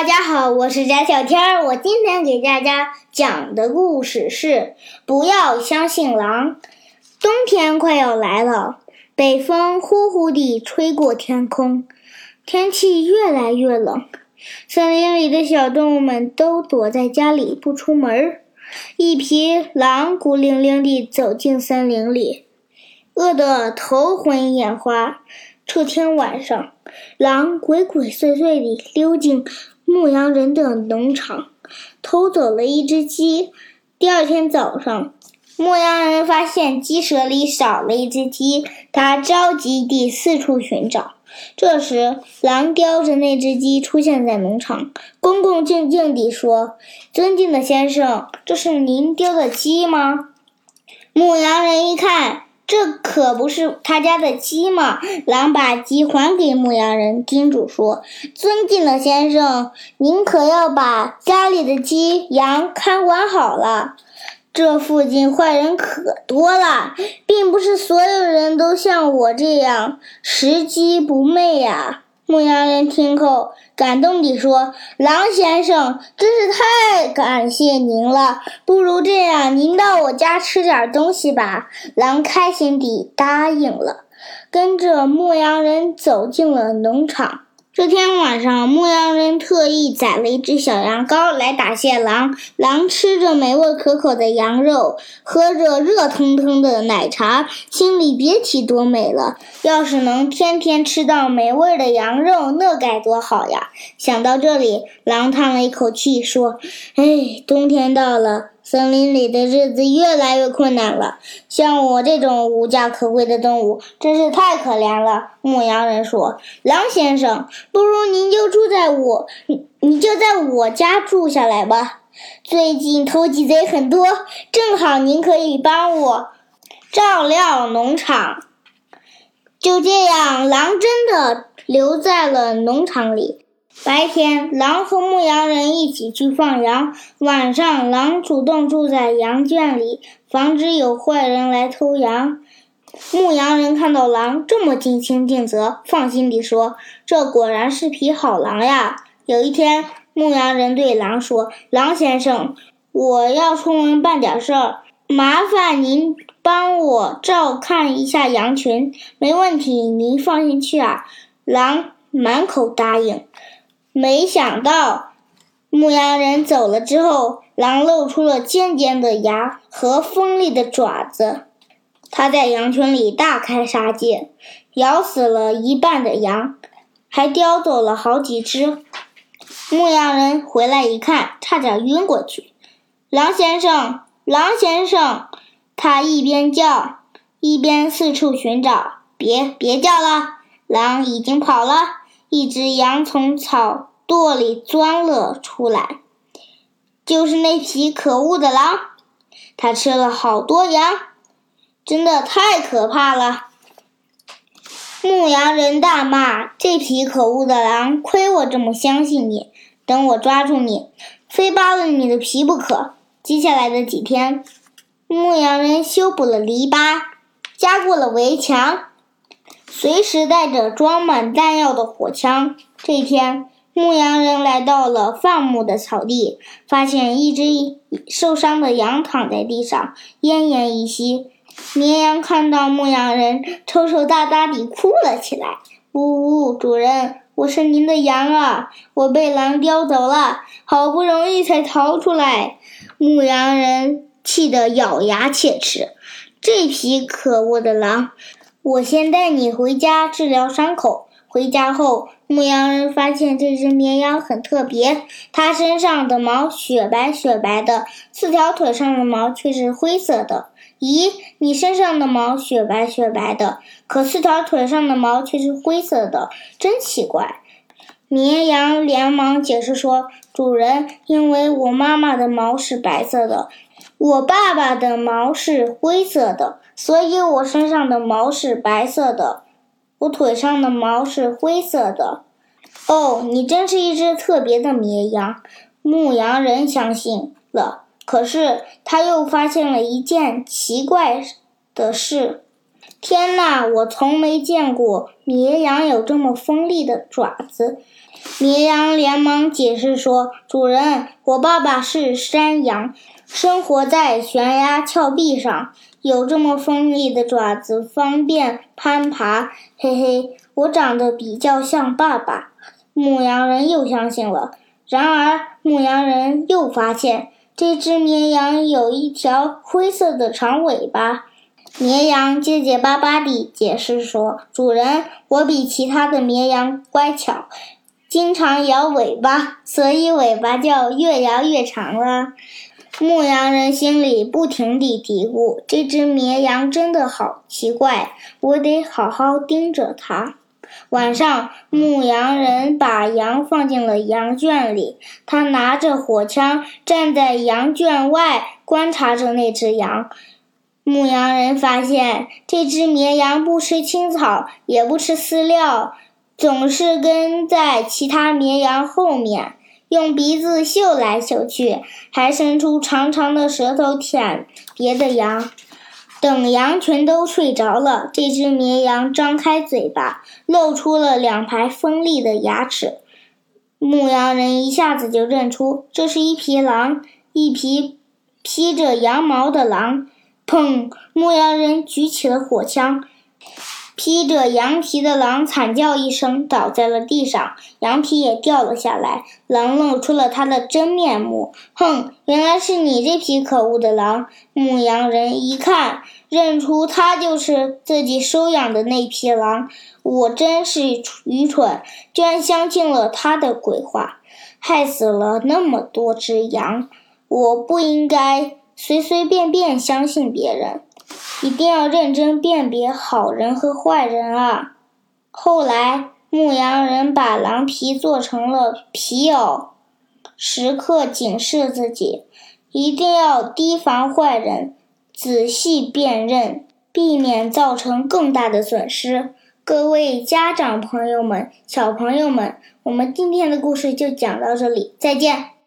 大家好，我是翟小天儿。我今天给大家讲的故事是：不要相信狼。冬天快要来了，北风呼呼地吹过天空，天气越来越冷。森林里的小动物们都躲在家里不出门儿。一匹狼孤零零地走进森林里，饿得头昏眼花。这天晚上，狼鬼鬼祟祟地溜进牧羊人的农场，偷走了一只鸡。第二天早上，牧羊人发现鸡舍里少了一只鸡，他着急地四处寻找。这时，狼叼着那只鸡出现在农场，恭恭敬敬地说：“尊敬的先生，这是您丢的鸡吗？”牧羊人一看。这可不是他家的鸡吗？狼把鸡还给牧羊人，叮嘱说：“尊敬的先生，您可要把家里的鸡羊看管好了。这附近坏人可多了，并不是所有人都像我这样拾鸡不昧呀。”牧羊人听后，感动地说：“狼先生，真是太感谢您了。不如这样，您到我家吃点东西吧。”狼开心地答应了，跟着牧羊人走进了农场。这天晚上，牧羊人特意宰了一只小羊羔来答谢狼。狼吃着美味可口的羊肉，喝着热腾腾的奶茶，心里别提多美了。要是能天天吃到美味的羊肉，那该多好呀！想到这里，狼叹了一口气，说：“哎，冬天到了。”森林里的日子越来越困难了，像我这种无家可归的动物真是太可怜了。牧羊人说：“狼先生，不如您就住在我，你就在我家住下来吧。最近偷鸡贼很多，正好您可以帮我照料农场。”就这样，狼真的留在了农场里。白天，狼和牧羊人一起去放羊；晚上，狼主动住在羊圈里，防止有坏人来偷羊。牧羊人看到狼这么尽心尽责，放心地说：“这果然是匹好狼呀。”有一天，牧羊人对狼说：“狼先生，我要出门办点事儿，麻烦您帮我照看一下羊群。”“没问题，您放心去啊。”狼满口答应。没想到，牧羊人走了之后，狼露出了尖尖的牙和锋利的爪子。他在羊群里大开杀戒，咬死了一半的羊，还叼走了好几只。牧羊人回来一看，差点晕过去。狼先生，狼先生！他一边叫，一边四处寻找。别别叫了，狼已经跑了。一只羊从草垛里钻了出来，就是那匹可恶的狼，它吃了好多羊，真的太可怕了。牧羊人大骂：“这匹可恶的狼，亏我这么相信你！等我抓住你，非扒了你的皮不可！”接下来的几天，牧羊人修补了篱笆，加固了围墙。随时带着装满弹药的火枪。这天，牧羊人来到了放牧的草地，发现一只受伤的羊躺在地上，奄奄一息。绵羊看到牧羊人，抽抽搭搭地哭了起来：“呜呜，主人，我是您的羊啊，我被狼叼走了，好不容易才逃出来。”牧羊人气得咬牙切齿：“这匹可恶的狼！”我先带你回家治疗伤口。回家后，牧羊人发现这只绵羊很特别，它身上的毛雪白雪白的，四条腿上的毛却是灰色的。咦，你身上的毛雪白雪白的，可四条腿上的毛却是灰色的，真奇怪。绵羊连忙解释说：“主人，因为我妈妈的毛是白色的。”我爸爸的毛是灰色的，所以我身上的毛是白色的，我腿上的毛是灰色的。哦，你真是一只特别的绵羊，牧羊人相信了。可是他又发现了一件奇怪的事：天哪，我从没见过绵羊有这么锋利的爪子！绵羊连忙解释说：“主人，我爸爸是山羊，生活在悬崖峭壁上，有这么锋利的爪子，方便攀爬。”嘿嘿，我长得比较像爸爸。牧羊人又相信了。然而，牧羊人又发现这只绵羊有一条灰色的长尾巴。绵羊结结巴巴地解释说：“主人，我比其他的绵羊乖巧。”经常摇尾巴，所以尾巴就越摇越长了。牧羊人心里不停地嘀咕：“这只绵羊真的好奇怪，我得好好盯着它。”晚上，牧羊人把羊放进了羊圈里，他拿着火枪站在羊圈外观察着那只羊。牧羊人发现，这只绵羊不吃青草，也不吃饲料。总是跟在其他绵羊后面，用鼻子嗅来嗅去，还伸出长长的舌头舔别的羊。等羊全都睡着了，这只绵羊张开嘴巴，露出了两排锋利的牙齿。牧羊人一下子就认出，这是一匹狼，一匹披着羊毛的狼。砰！牧羊人举起了火枪。披着羊皮的狼惨叫一声，倒在了地上，羊皮也掉了下来。狼露出了他的真面目：“哼，原来是你这匹可恶的狼！”牧羊人一看，认出他就是自己收养的那匹狼。我真是愚蠢，居然相信了他的鬼话，害死了那么多只羊。我不应该随随便便相信别人。一定要认真辨别好人和坏人啊！后来，牧羊人把狼皮做成了皮袄，时刻警示自己，一定要提防坏人，仔细辨认，避免造成更大的损失。各位家长朋友们、小朋友们，我们今天的故事就讲到这里，再见。